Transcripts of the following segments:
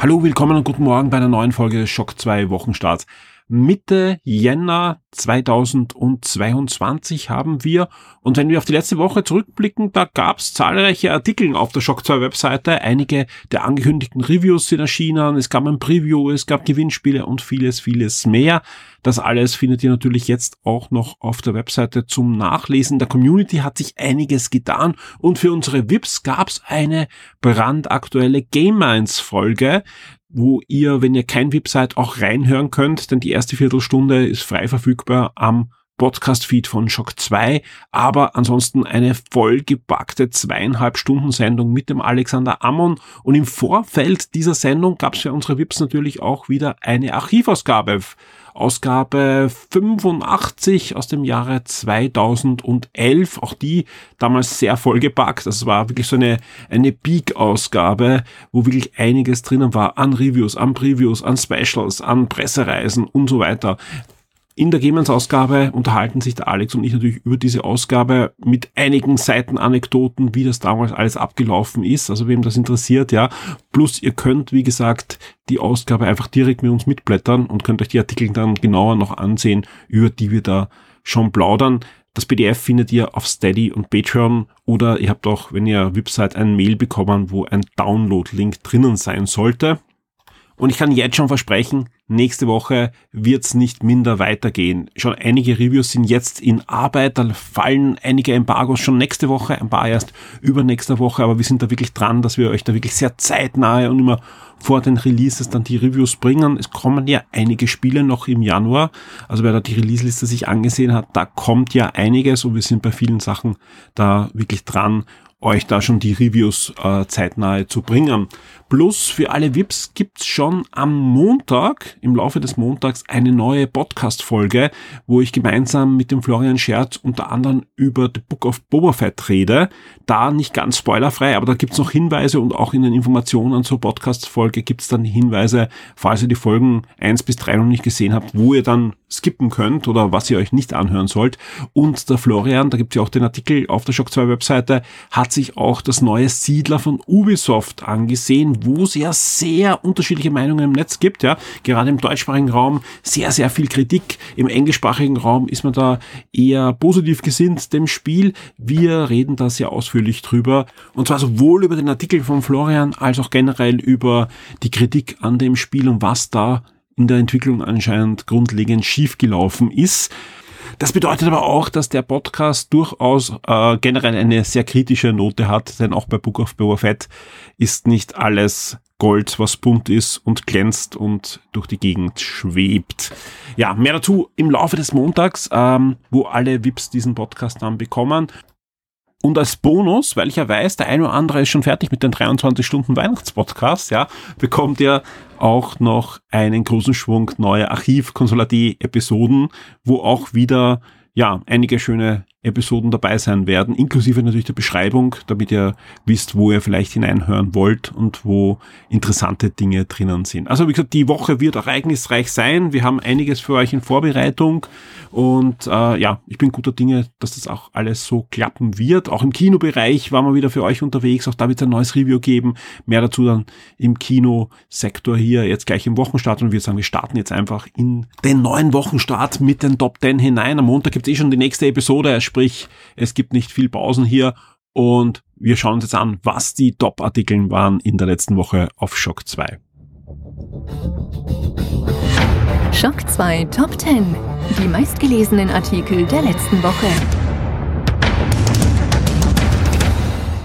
Hallo, willkommen und guten Morgen bei einer neuen Folge Schock 2 Wochenstarts. Mitte Jänner 2022 haben wir. Und wenn wir auf die letzte Woche zurückblicken, da gab es zahlreiche Artikel auf der Shock 2 Webseite. Einige der angekündigten Reviews sind erschienen. Es gab ein Preview, es gab Gewinnspiele und vieles, vieles mehr. Das alles findet ihr natürlich jetzt auch noch auf der Webseite zum Nachlesen. Der Community hat sich einiges getan und für unsere VIPs gab es eine brandaktuelle Game Minds Folge wo ihr, wenn ihr kein VIP seid, auch reinhören könnt, denn die erste Viertelstunde ist frei verfügbar am Podcast-Feed von Shock 2, aber ansonsten eine vollgepackte zweieinhalb Stunden Sendung mit dem Alexander Ammon und im Vorfeld dieser Sendung gab es für unsere VIPs natürlich auch wieder eine Archivausgabe Ausgabe 85 aus dem Jahre 2011. Auch die damals sehr vollgepackt. Das war wirklich so eine, eine Peak-Ausgabe, wo wirklich einiges drinnen war an Reviews, an Previews, an Specials, an Pressereisen und so weiter. In der Gemens-Ausgabe unterhalten sich der Alex und ich natürlich über diese Ausgabe mit einigen Seitenanekdoten, wie das damals alles abgelaufen ist. Also wem das interessiert, ja. Plus ihr könnt, wie gesagt, die Ausgabe einfach direkt mit uns mitblättern und könnt euch die Artikel dann genauer noch ansehen, über die wir da schon plaudern. Das PDF findet ihr auf Steady und Patreon oder ihr habt auch, wenn ihr Website, ein Mail bekommen, wo ein Download-Link drinnen sein sollte. Und ich kann jetzt schon versprechen, nächste Woche wird's nicht minder weitergehen. Schon einige Reviews sind jetzt in Arbeit, da fallen einige Embargos schon nächste Woche, ein paar erst übernächste Woche, aber wir sind da wirklich dran, dass wir euch da wirklich sehr zeitnahe und immer vor den Releases dann die Reviews bringen. Es kommen ja einige Spiele noch im Januar. Also wer da die Release-Liste sich angesehen hat, da kommt ja einiges und wir sind bei vielen Sachen da wirklich dran euch da schon die Reviews äh, zeitnahe zu bringen. Plus für alle VIPs gibt's schon am Montag, im Laufe des Montags, eine neue Podcast-Folge, wo ich gemeinsam mit dem Florian Scherz unter anderem über The Book of Boba Fett rede. Da nicht ganz spoilerfrei, aber da gibt's noch Hinweise und auch in den Informationen zur Podcast-Folge gibt's dann Hinweise, falls ihr die Folgen eins bis drei noch nicht gesehen habt, wo ihr dann skippen könnt oder was ihr euch nicht anhören sollt. Und der Florian, da gibt's ja auch den Artikel auf der Shock 2 Webseite, hat sich auch das neue Siedler von Ubisoft angesehen, wo es ja sehr unterschiedliche Meinungen im Netz gibt, ja. Gerade im deutschsprachigen Raum sehr, sehr viel Kritik. Im englischsprachigen Raum ist man da eher positiv gesinnt dem Spiel. Wir reden da sehr ausführlich drüber. Und zwar sowohl über den Artikel von Florian als auch generell über die Kritik an dem Spiel und was da in der Entwicklung anscheinend grundlegend schiefgelaufen ist. Das bedeutet aber auch, dass der Podcast durchaus äh, generell eine sehr kritische Note hat, denn auch bei Book of Boba Fett ist nicht alles Gold, was bunt ist und glänzt und durch die Gegend schwebt. Ja, mehr dazu im Laufe des Montags, ähm, wo alle VIPs diesen Podcast dann bekommen. Und als Bonus, weil ich ja weiß, der eine oder andere ist schon fertig mit den 23 Stunden Weihnachtspodcast, ja, bekommt ihr auch noch einen großen Schwung neue Archiv-Konsolidee-Episoden, wo auch wieder, ja, einige schöne Episoden dabei sein werden, inklusive natürlich der Beschreibung, damit ihr wisst, wo ihr vielleicht hineinhören wollt und wo interessante Dinge drinnen sind. Also wie gesagt, die Woche wird ereignisreich sein. Wir haben einiges für euch in Vorbereitung und äh, ja, ich bin guter Dinge, dass das auch alles so klappen wird. Auch im Kinobereich waren wir wieder für euch unterwegs. Auch da wird es ein neues Review geben. Mehr dazu dann im Kinosektor hier jetzt gleich im Wochenstart und wir sagen, wir starten jetzt einfach in den neuen Wochenstart mit den Top 10 hinein. Am Montag gibt es eh schon die nächste Episode sprich es gibt nicht viel Pausen hier und wir schauen uns jetzt an, was die Top-Artikeln waren in der letzten Woche auf Shock 2. Shock 2 Top 10. Die meistgelesenen Artikel der letzten Woche.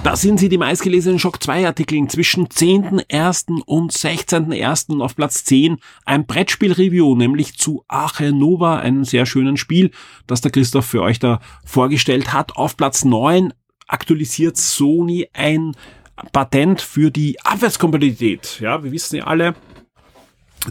Da sind sie die meistgelesenen Shock 2 Artikel zwischen 10.01. und 16.01. auf Platz 10 ein Brettspiel-Review, nämlich zu Ache Nova, einem sehr schönen Spiel, das der Christoph für euch da vorgestellt hat. Auf Platz 9 aktualisiert Sony ein Patent für die Abwärtskompatibilität. Ja, wir wissen ja alle,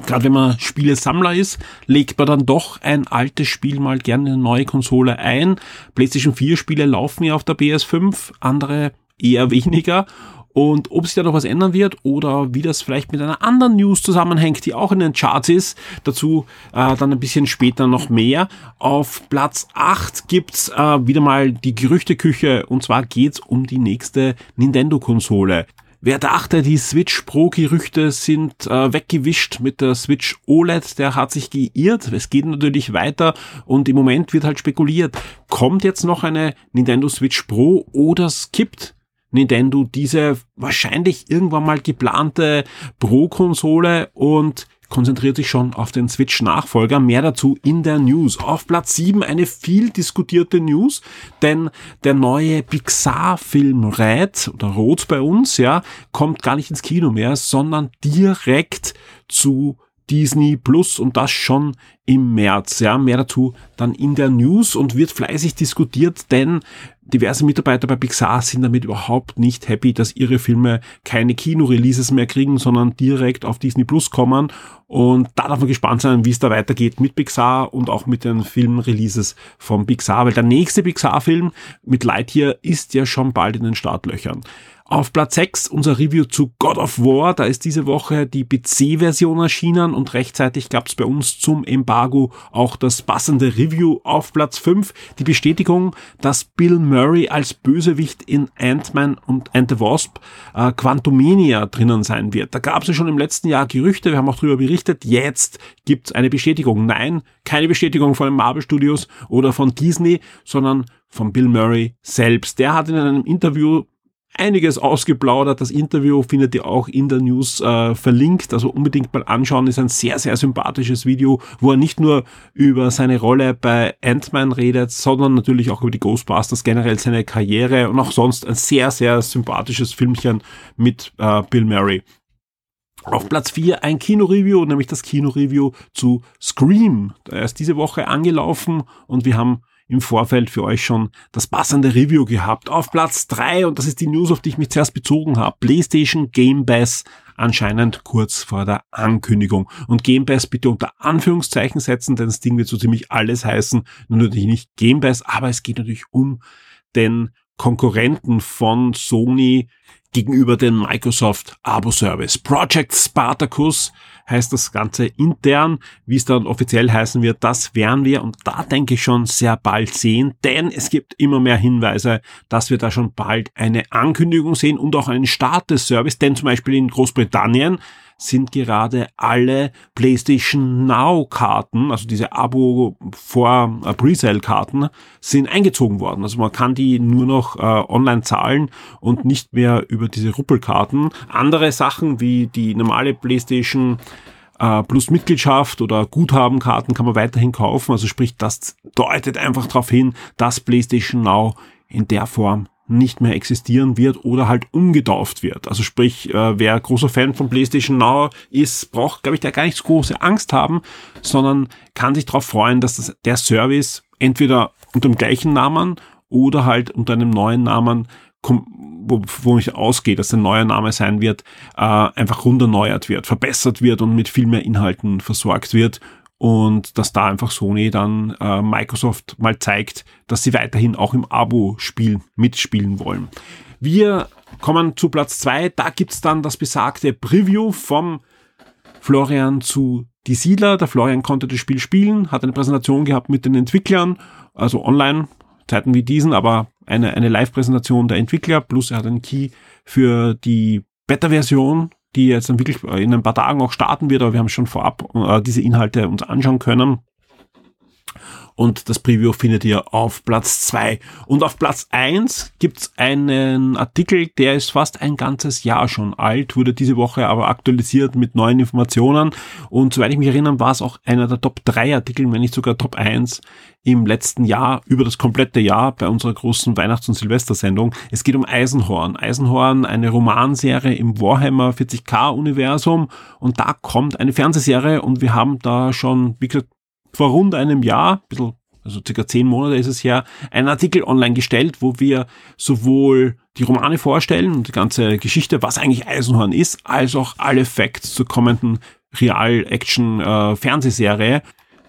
Gerade wenn man Spielesammler ist, legt man dann doch ein altes Spiel mal gerne in eine neue Konsole ein. PlayStation 4 Spiele laufen ja auf der PS5, andere eher weniger. Und ob sich da noch was ändern wird oder wie das vielleicht mit einer anderen News zusammenhängt, die auch in den Charts ist, dazu äh, dann ein bisschen später noch mehr. Auf Platz 8 gibt's äh, wieder mal die Gerüchteküche und zwar geht's um die nächste Nintendo-Konsole. Wer dachte, die Switch Pro-Gerüchte sind äh, weggewischt mit der Switch OLED, der hat sich geirrt. Es geht natürlich weiter und im Moment wird halt spekuliert, kommt jetzt noch eine Nintendo Switch Pro oder skippt Nintendo diese wahrscheinlich irgendwann mal geplante Pro-Konsole und konzentriert sich schon auf den Switch-Nachfolger. Mehr dazu in der News. Auf Platz 7 eine viel diskutierte News, denn der neue Pixar-Film Red oder Rot bei uns, ja, kommt gar nicht ins Kino mehr, sondern direkt zu Disney Plus und das schon im März. Ja, mehr dazu dann in der News und wird fleißig diskutiert, denn diverse Mitarbeiter bei Pixar sind damit überhaupt nicht happy, dass ihre Filme keine Kino-Releases mehr kriegen, sondern direkt auf Disney Plus kommen. Und da darf man gespannt sein, wie es da weitergeht mit Pixar und auch mit den Filmreleases von Pixar, weil der nächste Pixar-Film mit Lightyear ist ja schon bald in den Startlöchern. Auf Platz 6 unser Review zu God of War. Da ist diese Woche die PC-Version erschienen und rechtzeitig gab es bei uns zum Embargo auch das passende Review auf Platz 5. Die Bestätigung, dass Bill Murray als Bösewicht in Ant-Man und and the Wasp äh, Quantumania drinnen sein wird. Da gab es ja schon im letzten Jahr Gerüchte, wir haben auch darüber berichtet. Jetzt gibt es eine Bestätigung. Nein, keine Bestätigung von den Marvel Studios oder von Disney, sondern von Bill Murray selbst. Der hat in einem Interview einiges ausgeplaudert. Das Interview findet ihr auch in der News äh, verlinkt. Also unbedingt mal anschauen. Ist ein sehr, sehr sympathisches Video, wo er nicht nur über seine Rolle bei Ant-Man redet, sondern natürlich auch über die Ghostbusters, generell seine Karriere und auch sonst ein sehr, sehr sympathisches Filmchen mit äh, Bill Murray. Auf Platz 4 ein Kinoreview, nämlich das Kinoreview zu Scream. Er ist diese Woche angelaufen und wir haben im Vorfeld für euch schon das passende Review gehabt. Auf Platz drei und das ist die News, auf die ich mich zuerst bezogen habe, PlayStation Game Pass anscheinend kurz vor der Ankündigung. Und Game Pass bitte unter Anführungszeichen setzen, denn das Ding wird so ziemlich alles heißen, nur natürlich nicht Game Pass, aber es geht natürlich um den Konkurrenten von Sony gegenüber dem Microsoft Abo-Service. Project Spartacus heißt das Ganze intern. Wie es dann offiziell heißen wird, das werden wir und da denke ich schon sehr bald sehen, denn es gibt immer mehr Hinweise, dass wir da schon bald eine Ankündigung sehen und auch einen Start des Service, denn zum Beispiel in Großbritannien sind gerade alle PlayStation Now Karten, also diese Abo vor äh, Presale Karten, sind eingezogen worden. Also man kann die nur noch äh, online zahlen und nicht mehr über diese Ruppelkarten. Andere Sachen wie die normale PlayStation äh, plus Mitgliedschaft oder Guthabenkarten kann man weiterhin kaufen. Also sprich, das deutet einfach darauf hin, dass PlayStation Now in der Form nicht mehr existieren wird oder halt umgetauft wird. Also sprich, äh, wer großer Fan von PlayStation Now ist, braucht, glaube ich, da gar nicht so große Angst haben, sondern kann sich darauf freuen, dass das, der Service entweder unter dem gleichen Namen oder halt unter einem neuen Namen, wo, wo ich ausgehe, dass der neue Name sein wird, äh, einfach runderneuert wird, verbessert wird und mit viel mehr Inhalten versorgt wird und dass da einfach Sony dann äh, Microsoft mal zeigt, dass sie weiterhin auch im Abo-Spiel mitspielen wollen. Wir kommen zu Platz zwei. Da gibt's dann das besagte Preview vom Florian zu Die Siedler. Der Florian konnte das Spiel spielen, hat eine Präsentation gehabt mit den Entwicklern, also online, Zeiten wie diesen, aber eine, eine Live-Präsentation der Entwickler, plus er hat einen Key für die Beta-Version die jetzt dann wirklich in ein paar Tagen auch starten wird, aber wir haben schon vorab äh, diese Inhalte uns anschauen können. Und das Preview findet ihr auf Platz zwei Und auf Platz eins gibt's einen Artikel, der ist fast ein ganzes Jahr schon alt, wurde diese Woche aber aktualisiert mit neuen Informationen. Und soweit ich mich erinnere, war es auch einer der Top 3 Artikel, wenn nicht sogar Top 1 im letzten Jahr, über das komplette Jahr bei unserer großen Weihnachts- und Silvestersendung. Es geht um Eisenhorn. Eisenhorn, eine Romanserie im Warhammer 40k-Universum und da kommt eine Fernsehserie und wir haben da schon, wie gesagt, vor rund einem Jahr, ein also circa zehn Monate ist es her, einen Artikel online gestellt, wo wir sowohl die Romane vorstellen und die ganze Geschichte, was eigentlich Eisenhorn ist, als auch alle Facts zur kommenden Real-Action-Fernsehserie. Äh,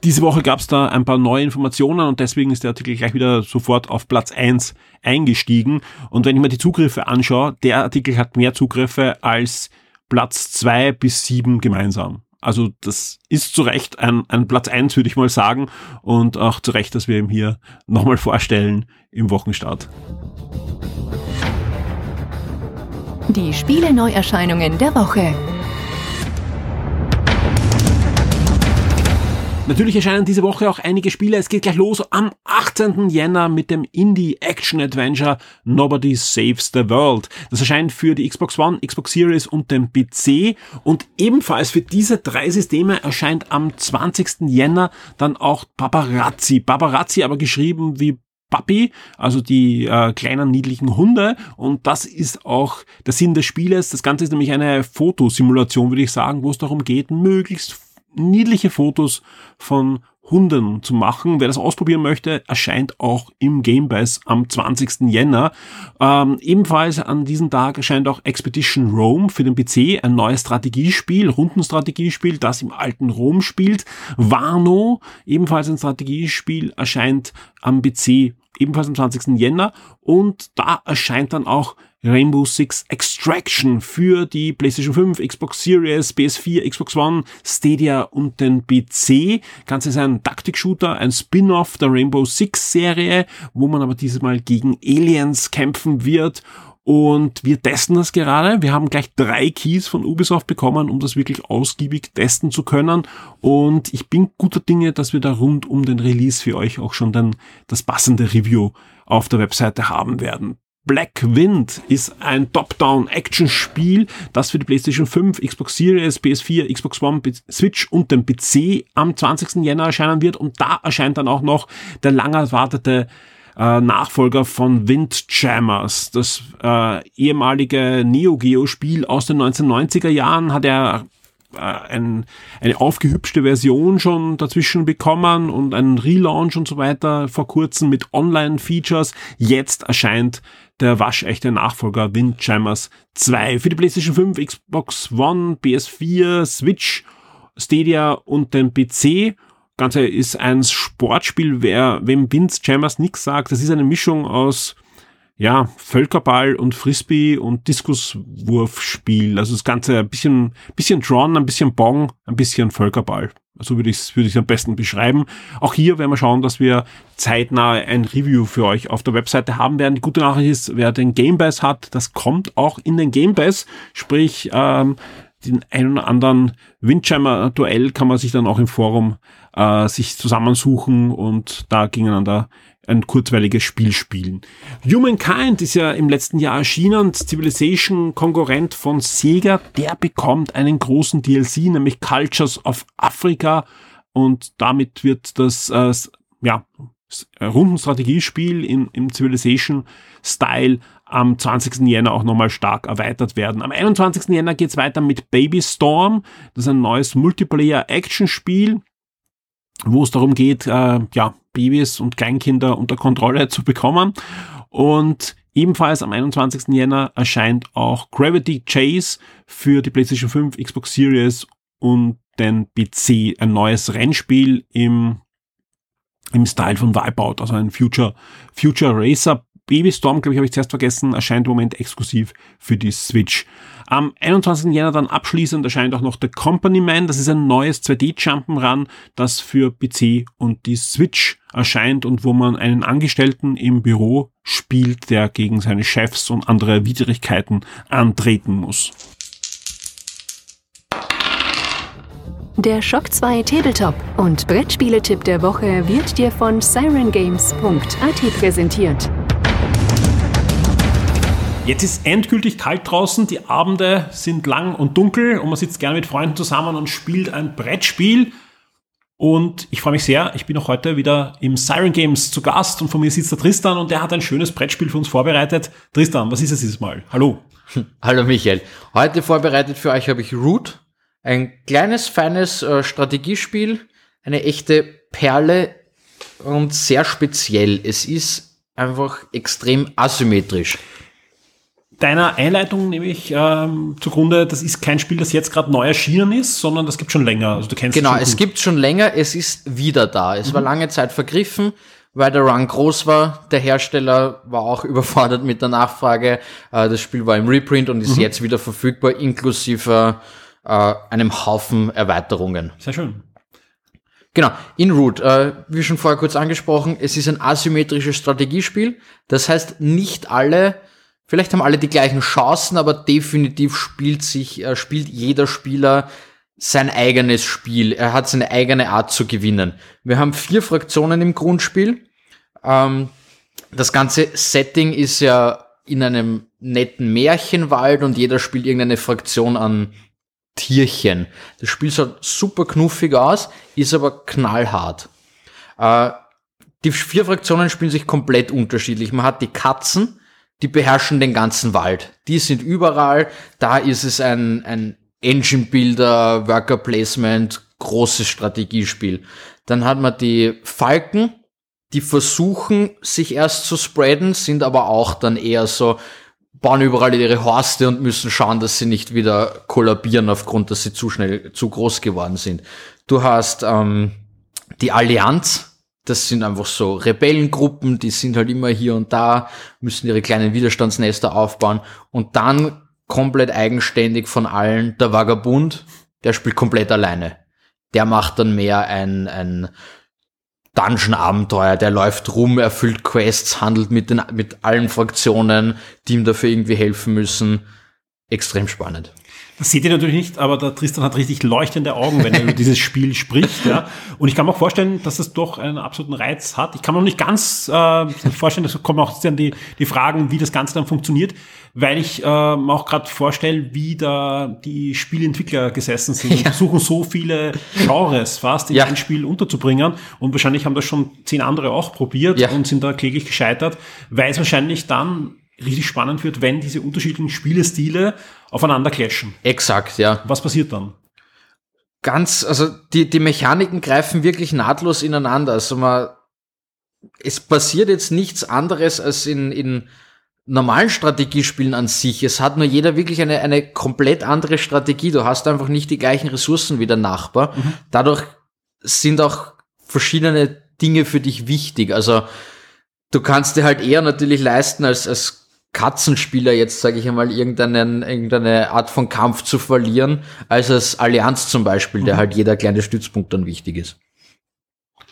Diese Woche gab es da ein paar neue Informationen und deswegen ist der Artikel gleich wieder sofort auf Platz eins eingestiegen. Und wenn ich mir die Zugriffe anschaue, der Artikel hat mehr Zugriffe als Platz zwei bis sieben gemeinsam. Also das ist zu Recht ein, ein Platz eins, würde ich mal sagen. Und auch zu Recht, dass wir ihn hier nochmal vorstellen im Wochenstart. Die Spiele-Neuerscheinungen der Woche. Natürlich erscheinen diese Woche auch einige Spiele. Es geht gleich los am 18. Jänner mit dem Indie-Action-Adventure Nobody Saves the World. Das erscheint für die Xbox One, Xbox Series und den PC. Und ebenfalls für diese drei Systeme erscheint am 20. Jänner dann auch Paparazzi. Paparazzi aber geschrieben wie Puppy, also die äh, kleinen niedlichen Hunde. Und das ist auch der Sinn des Spieles. Das Ganze ist nämlich eine Fotosimulation, würde ich sagen, wo es darum geht, möglichst niedliche Fotos von Hunden zu machen. Wer das ausprobieren möchte, erscheint auch im Game Pass am 20. Jänner. Ähm, ebenfalls an diesem Tag erscheint auch Expedition Rome für den PC, ein neues Strategiespiel, Rundenstrategiespiel, das im alten Rom spielt. Wano, ebenfalls ein Strategiespiel, erscheint am PC ebenfalls am 20. Jänner und da erscheint dann auch Rainbow Six Extraction für die PlayStation 5, Xbox Series, PS4, Xbox One, Stadia und den PC. Ganze ist ein Taktik-Shooter, ein Spin-off der Rainbow Six Serie, wo man aber dieses Mal gegen Aliens kämpfen wird und wir testen das gerade. Wir haben gleich drei Keys von Ubisoft bekommen, um das wirklich ausgiebig testen zu können. Und ich bin guter Dinge, dass wir da rund um den Release für euch auch schon dann das passende Review auf der Webseite haben werden. Black Wind ist ein Top-Down-Action-Spiel, das für die PlayStation 5, Xbox Series, PS4, Xbox One, Switch und den PC am 20. Jänner erscheinen wird. Und da erscheint dann auch noch der lang erwartete äh, Nachfolger von Windjammers. Das äh, ehemalige Neo Geo Spiel aus den 1990er Jahren hat er äh, ein, eine aufgehübschte Version schon dazwischen bekommen und einen Relaunch und so weiter vor kurzem mit Online-Features. Jetzt erscheint der waschechte Nachfolger Windjammers 2 für die PlayStation 5, Xbox One, PS4, Switch, Stadia und den PC Ganze ist ein Sportspiel, wer, wem Windjammers nichts sagt, das ist eine Mischung aus ja, Völkerball und Frisbee und Diskuswurfspiel. Also das Ganze ein bisschen, bisschen Drawn, ein bisschen Bong, ein bisschen Völkerball. So würde ich es würde am besten beschreiben. Auch hier werden wir schauen, dass wir zeitnah ein Review für euch auf der Webseite haben werden. Die gute Nachricht ist, wer den Game Pass hat, das kommt auch in den Game Pass. Sprich, ähm, den einen oder anderen Windjammer-Duell kann man sich dann auch im Forum äh, sich zusammensuchen und da gegeneinander ein kurzweiliges Spiel spielen. Humankind ist ja im letzten Jahr erschienen, Civilization Konkurrent von Sega, der bekommt einen großen DLC, nämlich Cultures of Africa und damit wird das äh, ja, Rundenstrategiespiel in, im Civilization Style am 20. Jänner auch nochmal stark erweitert werden. Am 21. Jänner geht's weiter mit Baby Storm. Das ist ein neues Multiplayer-Action-Spiel, wo es darum geht, äh, ja, Babys und Kleinkinder unter Kontrolle zu bekommen. Und ebenfalls am 21. Jänner erscheint auch Gravity Chase für die PlayStation 5, Xbox Series und den PC. Ein neues Rennspiel im, im Style von Wipeout, also ein Future, Future Racer Babystorm, glaube ich, habe ich zuerst vergessen, erscheint im Moment exklusiv für die Switch. Am 21. Jänner dann abschließend erscheint auch noch The Company Man. Das ist ein neues 2D-Jump'n'Run, das für PC und die Switch erscheint und wo man einen Angestellten im Büro spielt, der gegen seine Chefs und andere Widrigkeiten antreten muss. Der Shock 2 Tabletop und Brettspieletipp der Woche wird dir von sirengames.at präsentiert. Jetzt ist endgültig kalt draußen, die Abende sind lang und dunkel und man sitzt gerne mit Freunden zusammen und spielt ein Brettspiel. Und ich freue mich sehr, ich bin auch heute wieder im Siren Games zu Gast und von mir sitzt der Tristan und der hat ein schönes Brettspiel für uns vorbereitet. Tristan, was ist es dieses Mal? Hallo. Hallo Michael. Heute vorbereitet für euch habe ich Root, ein kleines, feines äh, Strategiespiel, eine echte Perle und sehr speziell. Es ist einfach extrem asymmetrisch. Deiner Einleitung nehme ich ähm, zugrunde, das ist kein Spiel, das jetzt gerade neu erschienen ist, sondern das gibt schon länger. Also du kennst Genau, es gut. gibt schon länger, es ist wieder da. Es war lange Zeit vergriffen, weil der Run groß war. Der Hersteller war auch überfordert mit der Nachfrage. Äh, das Spiel war im Reprint und ist jetzt wieder verfügbar, inklusive äh, einem Haufen Erweiterungen. Sehr schön. Genau, in Root, äh, wie schon vorher kurz angesprochen, es ist ein asymmetrisches Strategiespiel. Das heißt, nicht alle, vielleicht haben alle die gleichen Chancen, aber definitiv spielt sich, äh, spielt jeder Spieler sein eigenes Spiel. Er hat seine eigene Art zu gewinnen. Wir haben vier Fraktionen im Grundspiel. Ähm, das ganze Setting ist ja in einem netten Märchenwald und jeder spielt irgendeine Fraktion an Tierchen. Das Spiel schaut super knuffig aus, ist aber knallhart. Äh, die vier Fraktionen spielen sich komplett unterschiedlich. Man hat die Katzen, die beherrschen den ganzen Wald. Die sind überall. Da ist es ein, ein Engine Builder, Worker Placement, großes Strategiespiel. Dann hat man die Falken, die versuchen, sich erst zu spreaden, sind aber auch dann eher so, bauen überall ihre Horste und müssen schauen, dass sie nicht wieder kollabieren aufgrund, dass sie zu schnell, zu groß geworden sind. Du hast ähm, die Allianz, das sind einfach so Rebellengruppen, die sind halt immer hier und da, müssen ihre kleinen Widerstandsnester aufbauen und dann komplett eigenständig von allen der Vagabund, der spielt komplett alleine. Der macht dann mehr ein, ein Dungeon-Abenteuer, der läuft rum, erfüllt Quests, handelt mit, den, mit allen Fraktionen, die ihm dafür irgendwie helfen müssen. Extrem spannend. Das seht ihr natürlich nicht, aber der Tristan hat richtig leuchtende Augen, wenn er über dieses Spiel spricht. Ja. Und ich kann mir auch vorstellen, dass es doch einen absoluten Reiz hat. Ich kann mir noch nicht ganz äh, vorstellen, da kommen auch dann die, die Fragen, wie das Ganze dann funktioniert, weil ich äh, mir auch gerade vorstelle, wie da die Spielentwickler gesessen sind und versuchen so viele Genres fast in Ja. ein Spiel unterzubringen. Und wahrscheinlich haben das schon zehn andere auch probiert Ja. und sind da kläglich gescheitert, weil es wahrscheinlich dann richtig spannend wird, wenn diese unterschiedlichen Spielestile aufeinander clashen. Exakt, ja. Was passiert dann? Ganz, also die, die Mechaniken greifen wirklich nahtlos ineinander. Also man, es passiert jetzt nichts anderes als in, in normalen Strategiespielen an sich. Es hat nur jeder wirklich eine, eine komplett andere Strategie. Du hast einfach nicht die gleichen Ressourcen wie der Nachbar. Dadurch sind auch verschiedene Dinge für dich wichtig. Also du kannst dir halt eher natürlich leisten, als, als Katzenspieler jetzt, sage ich einmal, irgendeinen, irgendeine Art von Kampf zu verlieren, als als Allianz zum Beispiel, der halt jeder kleine Stützpunkt dann wichtig ist.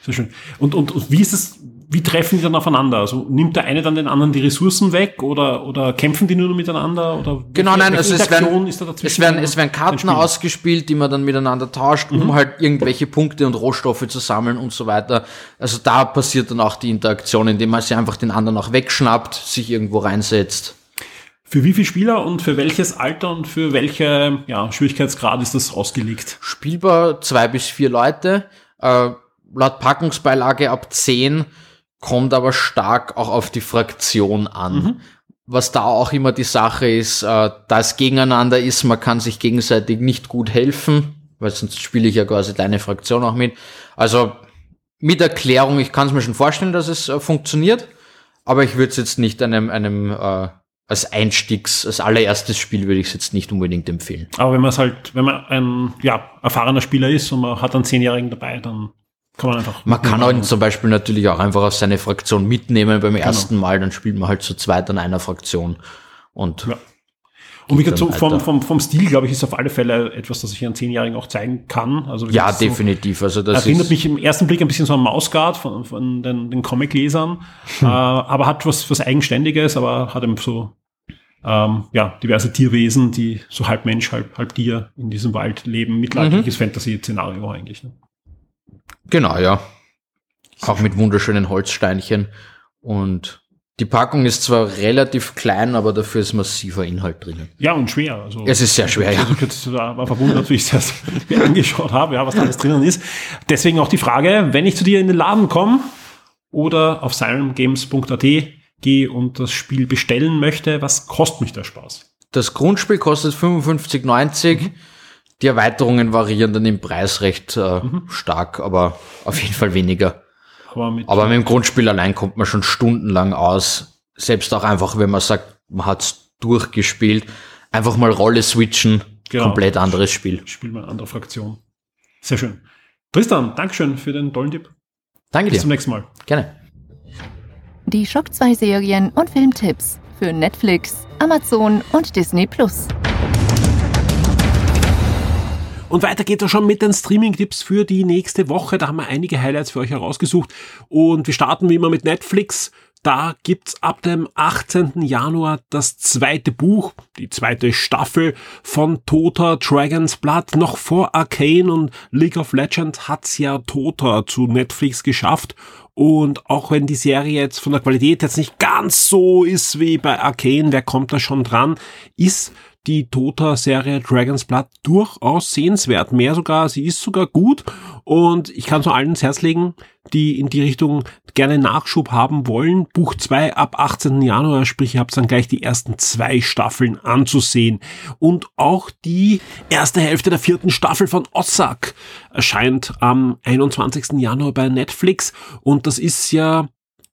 Sehr schön. Und, und, und wie ist es, wie treffen die dann aufeinander? Also nimmt der eine dann den anderen die Ressourcen weg oder, oder kämpfen die nur noch miteinander? Oder Genau, nein, also es werden, es werden, es werden Karten ausgespielt, die man dann miteinander tauscht, um halt irgendwelche Punkte und Rohstoffe zu sammeln und so weiter. Also da passiert dann auch die Interaktion, indem man sich einfach den anderen auch wegschnappt, sich irgendwo reinsetzt. Für wie viele Spieler und für welches Alter und für welche ja, Schwierigkeitsgrad ist das ausgelegt? Spielbar zwei bis vier Leute, äh, laut Packungsbeilage ab zehn, kommt aber stark auch auf die Fraktion an. Was da auch immer die Sache ist, äh, da es gegeneinander ist, man kann sich gegenseitig nicht gut helfen, weil sonst spiele ich ja quasi deine Fraktion auch mit. Also mit Erklärung, ich kann es mir schon vorstellen, dass es äh, funktioniert, aber ich würde es jetzt nicht einem, einem äh, als Einstiegs, als allererstes Spiel würde ich es jetzt nicht unbedingt empfehlen. Aber wenn man es halt, wenn man ein ja, erfahrener Spieler ist und man hat einen Zehnjährigen dabei, dann kann man einfach. Man kann ihn zum Beispiel natürlich auch einfach auf seine Fraktion mitnehmen beim ersten Mal, dann spielt man halt zu zweit an einer Fraktion. Und Ja. Und wie so vom, vom, vom Stil, glaube ich, ist auf alle Fälle etwas, das ich einen Zehnjährigen auch zeigen kann. Also ja, so- definitiv. Also das Erinnert mich im ersten Blick ein bisschen so an Mausgard von, von den, den Comic-Lesern, Hm. äh, aber hat was, was Eigenständiges, aber hat eben so ähm, ja, diverse Tierwesen, die so halb Mensch, halb, halb Tier in diesem Wald leben. Mittelalterliches Mhm. Fantasy-Szenario eigentlich. Ne? Genau, ja. Auch mit wunderschönen Holzsteinchen. Und die Packung ist zwar relativ klein, aber dafür ist massiver Inhalt drinnen. Ja, und schwer. Also, Es ist sehr schwer, ja. Also ich war war verwundert, wie ich das mir angeschaut habe, ja, was da alles drinnen ist. Deswegen auch die Frage, wenn ich zu dir in den Laden komme oder auf silentgames.at gehe und das Spiel bestellen möchte, was kostet mich der Spaß? Das Grundspiel kostet 55,90. Die Erweiterungen variieren dann im Preis recht äh, stark, aber auf jeden Fall weniger. Aber mit, aber mit dem Grundspiel allein kommt man schon stundenlang aus. Selbst auch einfach, wenn man sagt, man hat's durchgespielt. Einfach mal Rolle switchen. Genau. Komplett anderes Spiel. Spiel mal eine andere Fraktion. Sehr schön. Tristan, Dankeschön für den tollen Tipp. Danke dir. Bis zum nächsten Mal. Gerne. Die Schock 2 Serien und Filmtipps für Netflix, Amazon und Disney Plus. Und weiter geht es schon mit den Streaming-Tipps für die nächste Woche. Da haben wir einige Highlights für euch herausgesucht. Und wir starten wie immer mit Netflix. Da gibt's ab dem 18. Januar das zweite Buch, die zweite Staffel von Tota Dragon's Blood. Noch vor Arcane und League of Legends hat's ja Tota zu Netflix geschafft. Und auch wenn die Serie jetzt von der Qualität jetzt nicht ganz so ist wie bei Arcane, wer kommt da schon dran, ist die Tota-Serie Dragon's Blood durchaus sehenswert. Mehr sogar, sie ist sogar gut und ich kann so allen ins Herz legen, die in die Richtung gerne Nachschub haben wollen. Buch 2 ab 18. Januar, sprich, ihr habt dann gleich die ersten zwei Staffeln anzusehen. Und auch die erste Hälfte der vierten Staffel von Ossak erscheint am 21. Januar bei Netflix und das ist ja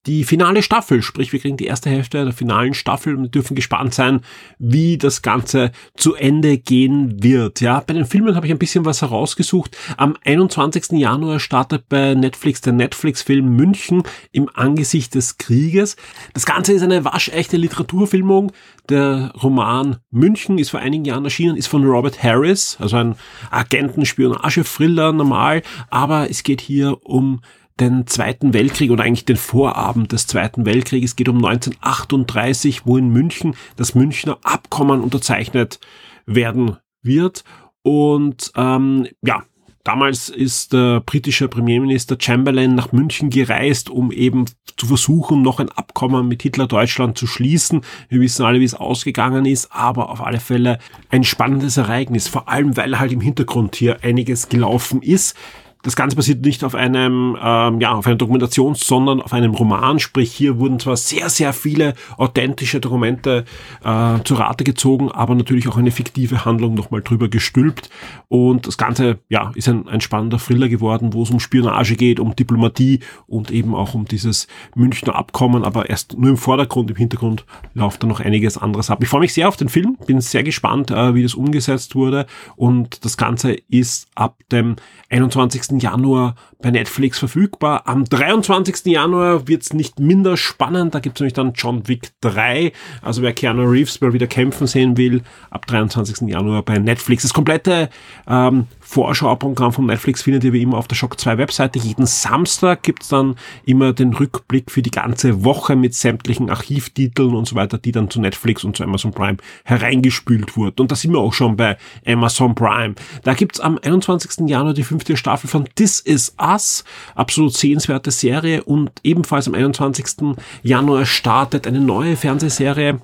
die finale Staffel, sprich wir kriegen die erste Hälfte der finalen Staffel und dürfen gespannt sein, wie das Ganze zu Ende gehen wird. Ja, bei den Filmen habe ich ein bisschen was herausgesucht. Am 21. Januar startet bei Netflix der Netflix-Film München im Angesicht des Krieges. Das Ganze ist eine waschechte Literaturfilmung. Der Roman München ist vor einigen Jahren erschienen, ist von Robert Harris, also ein Agenten-Spionage-Thriller normal, aber es geht hier um den Zweiten Weltkrieg oder eigentlich den Vorabend des Zweiten Weltkrieges. Es geht um 1938, wo in München das Münchner Abkommen unterzeichnet werden wird. Und ähm, ja, damals ist der britische Premierminister Chamberlain nach München gereist, um eben zu versuchen, noch ein Abkommen mit Hitler-Deutschland zu schließen. Wir wissen alle, wie es ausgegangen ist, aber auf alle Fälle ein spannendes Ereignis, vor allem weil halt im Hintergrund hier einiges gelaufen ist das Ganze basiert nicht auf einem, ähm, ja, auf einer Dokumentation, sondern auf einem Roman. Sprich, hier wurden zwar sehr, sehr viele authentische Dokumente äh, zu Rate gezogen, aber natürlich auch eine fiktive Handlung nochmal drüber gestülpt. Und das Ganze, ja, ist ein, ein spannender Thriller geworden, wo es um Spionage geht, um Diplomatie und eben auch um dieses Münchner Abkommen, aber erst nur im Vordergrund, im Hintergrund läuft da noch einiges anderes ab. Ich freue mich sehr auf den Film, bin sehr gespannt, äh, wie das umgesetzt wurde und das Ganze ist ab dem 21. Januar bei Netflix verfügbar. Am 23. Januar wird's nicht minder spannend. Da gibt's nämlich dann John Wick 3. Also wer Keanu Reeves mal wieder kämpfen sehen will, ab 23. Januar bei Netflix. Das komplette ähm, Vorschauprogramm von Netflix findet ihr wie immer auf der Shock 2 Webseite. Jeden Samstag gibt's dann immer den Rückblick für die ganze Woche mit sämtlichen Archivtiteln und so weiter, die dann zu Netflix und zu Amazon Prime hereingespült wurden. Und da sind wir auch schon bei Amazon Prime. Da gibt's am 21. Januar die fünfte Staffel von This Is Us. Absolut sehenswerte Serie. Und ebenfalls am 21. Januar startet eine neue Fernsehserie.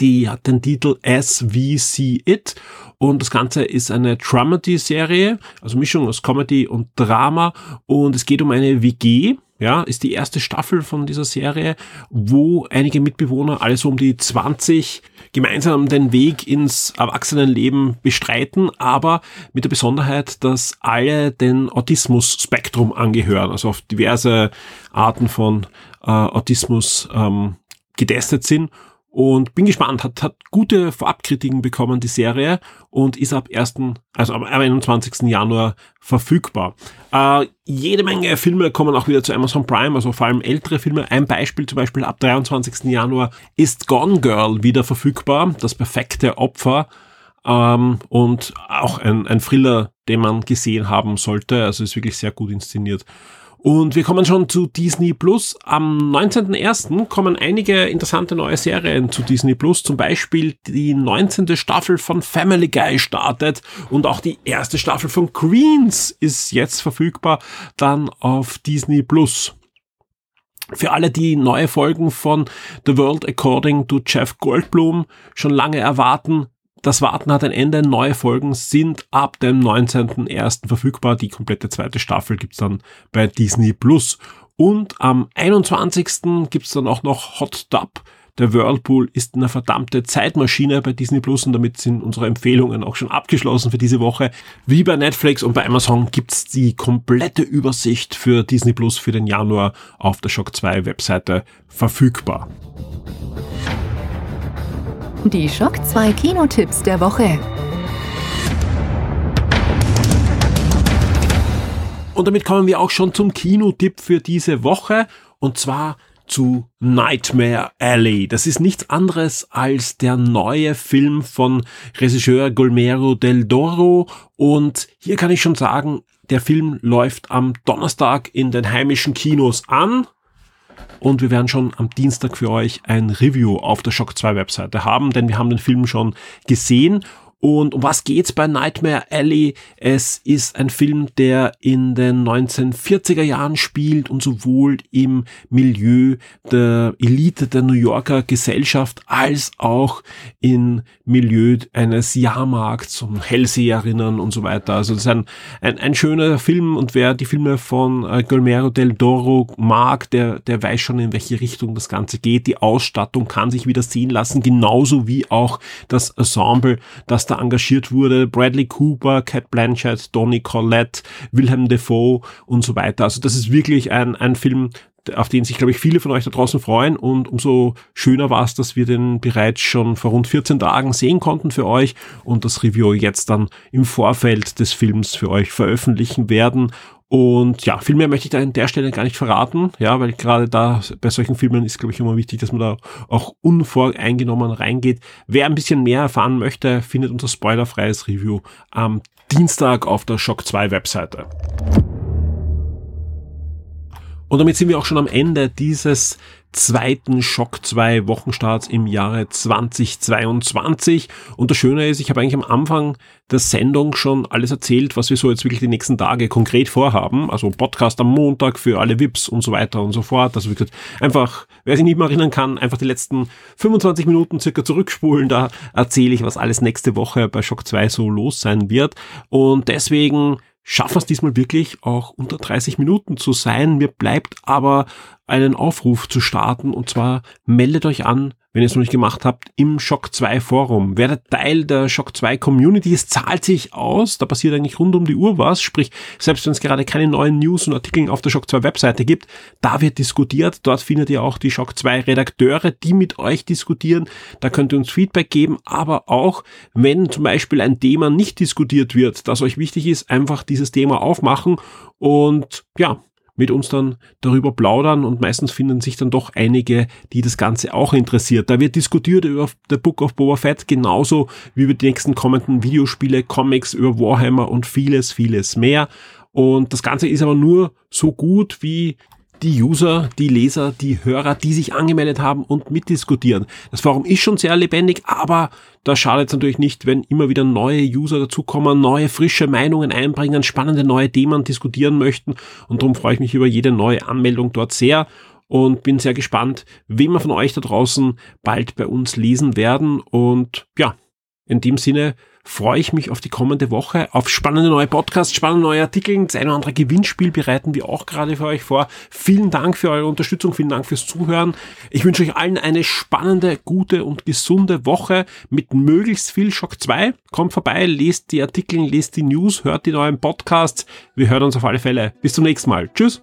Die hat den Titel As We See It. Und das Ganze ist eine Dramedy-Serie, also Mischung aus Comedy und Drama. Und es geht um eine WG, ja, ist die erste Staffel von dieser Serie, wo einige Mitbewohner, alles um die 20, gemeinsam den Weg ins Erwachsenenleben bestreiten, aber mit der Besonderheit, dass alle den Autismus-Spektrum angehören, also auf diverse Arten von äh, Autismus ähm, getestet sind und bin gespannt, hat, hat gute Vorabkritiken bekommen, die Serie, und ist ab 1., also am 21. Januar verfügbar. Äh, jede Menge Filme kommen auch wieder zu Amazon Prime, also vor allem ältere Filme. Ein Beispiel zum Beispiel ab 23. Januar ist Gone Girl wieder verfügbar, das perfekte Opfer. Ähm, und auch ein, ein Thriller, den man gesehen haben sollte. Also ist wirklich sehr gut inszeniert. Und wir kommen schon zu Disney Plus. Am 19.01. kommen einige interessante neue Serien zu Disney Plus. Zum Beispiel die 19. Staffel von Family Guy startet und auch die erste Staffel von Queens ist jetzt verfügbar dann auf Disney Plus. Für alle, die neue Folgen von The World According to Jeff Goldblum schon lange erwarten, das Warten hat ein Ende. Neue Folgen sind ab dem 19.01. verfügbar. Die komplette zweite Staffel gibt's dann bei Disney Plus. Und am 21. gibt's dann auch noch Hot Dub. Der Whirlpool ist eine verdammte Zeitmaschine bei Disney Plus und damit sind unsere Empfehlungen auch schon abgeschlossen für diese Woche. Wie bei Netflix und bei Amazon gibt's die komplette Übersicht für Disney Plus für den Januar auf der Shock 2 Webseite verfügbar. Die Schock 2 Kinotipps der Woche. Und damit kommen wir auch schon zum Kinotipp für diese Woche. Und zwar zu Nightmare Alley. Das ist nichts anderes als der neue Film von Regisseur Golmero del Doro. Und hier kann ich schon sagen, der Film läuft am Donnerstag in den heimischen Kinos an. Und wir werden schon am Dienstag für euch ein Review auf der Shock 2 Webseite haben, denn wir haben den Film schon gesehen und um was geht's bei Nightmare Alley? Es ist ein Film, der in den 1940er Jahren spielt und sowohl im Milieu der Elite der New Yorker Gesellschaft als auch im Milieu eines Jahrmarkts und Hellseherinnen und so weiter. Also es ist ein, ein, ein schöner Film und wer die Filme von äh, Guillermo del Toro mag, der, der weiß schon, in welche Richtung das Ganze geht. Die Ausstattung kann sich wieder sehen lassen, genauso wie auch das Ensemble, das da engagiert wurde. Bradley Cooper, Cat Blanchett, Donny Collette, Wilhelm Defoe und so weiter. Also das ist wirklich ein, ein Film, auf den sich, glaube ich, viele von euch da draußen freuen. Und umso schöner war es, dass wir den bereits schon vor rund 14 Tagen sehen konnten für euch und das Review jetzt dann im Vorfeld des Films für euch veröffentlichen werden. Und ja, viel mehr möchte ich da an der Stelle gar nicht verraten, ja, weil gerade da bei solchen Filmen ist, glaube ich, immer wichtig, dass man da auch unvoreingenommen reingeht. Wer ein bisschen mehr erfahren möchte, findet unser spoilerfreies Review am Dienstag auf der Shock 2 Webseite. Und damit sind wir auch schon am Ende dieses zweiten Schock 2 Wochenstarts im Jahre 2022. Und das Schöne ist, ich habe eigentlich am Anfang der Sendung schon alles erzählt, was wir so jetzt wirklich die nächsten Tage konkret vorhaben. Also Podcast am Montag für alle VIPs und so weiter und so fort. Also gesagt, einfach, wer sich nicht mehr erinnern kann, einfach die letzten 25 Minuten circa zurückspulen. Da erzähle ich, was alles nächste Woche bei Schock 2 so los sein wird. Und deswegen schaffen es diesmal wirklich auch unter 30 Minuten zu sein. Mir bleibt aber einen Aufruf zu starten und zwar meldet euch an, wenn ihr es noch nicht gemacht habt, im Shock 2 Forum. Werdet Teil der Shock 2 Community. Es zahlt sich aus. Da passiert eigentlich rund um die Uhr was. Sprich, selbst wenn es gerade keine neuen News und Artikel auf der Shock 2 Webseite gibt, da wird diskutiert. Dort findet ihr auch die Shock 2 Redakteure, die mit euch diskutieren. Da könnt ihr uns Feedback geben. Aber auch, wenn zum Beispiel ein Thema nicht diskutiert wird, das euch wichtig ist, einfach dieses Thema aufmachen und ja, mit uns dann darüber plaudern und meistens finden sich dann doch einige, die das Ganze auch interessiert. Da wird diskutiert über The Book of Boba Fett genauso wie über die nächsten kommenden Videospiele, Comics, über Warhammer und vieles, vieles mehr. Und das Ganze ist aber nur so gut wie die User, die Leser, die Hörer, die sich angemeldet haben und mitdiskutieren. Das Forum ist schon sehr lebendig, aber da schadet es natürlich nicht, wenn immer wieder neue User dazukommen, neue frische Meinungen einbringen, spannende neue Themen diskutieren möchten und darum freue ich mich über jede neue Anmeldung dort sehr und bin sehr gespannt, wen wir von euch da draußen bald bei uns lesen werden und ja, in dem Sinne freue ich mich auf die kommende Woche, auf spannende neue Podcasts, spannende neue Artikel. Das eine oder andere Gewinnspiel bereiten wir auch gerade für euch vor. Vielen Dank für eure Unterstützung, vielen Dank fürs Zuhören. Ich wünsche euch allen eine spannende, gute und gesunde Woche mit möglichst viel Schock 2. Kommt vorbei, lest die Artikel, lest die News, hört die neuen Podcasts. Wir hören uns auf alle Fälle. Bis zum nächsten Mal. Tschüss.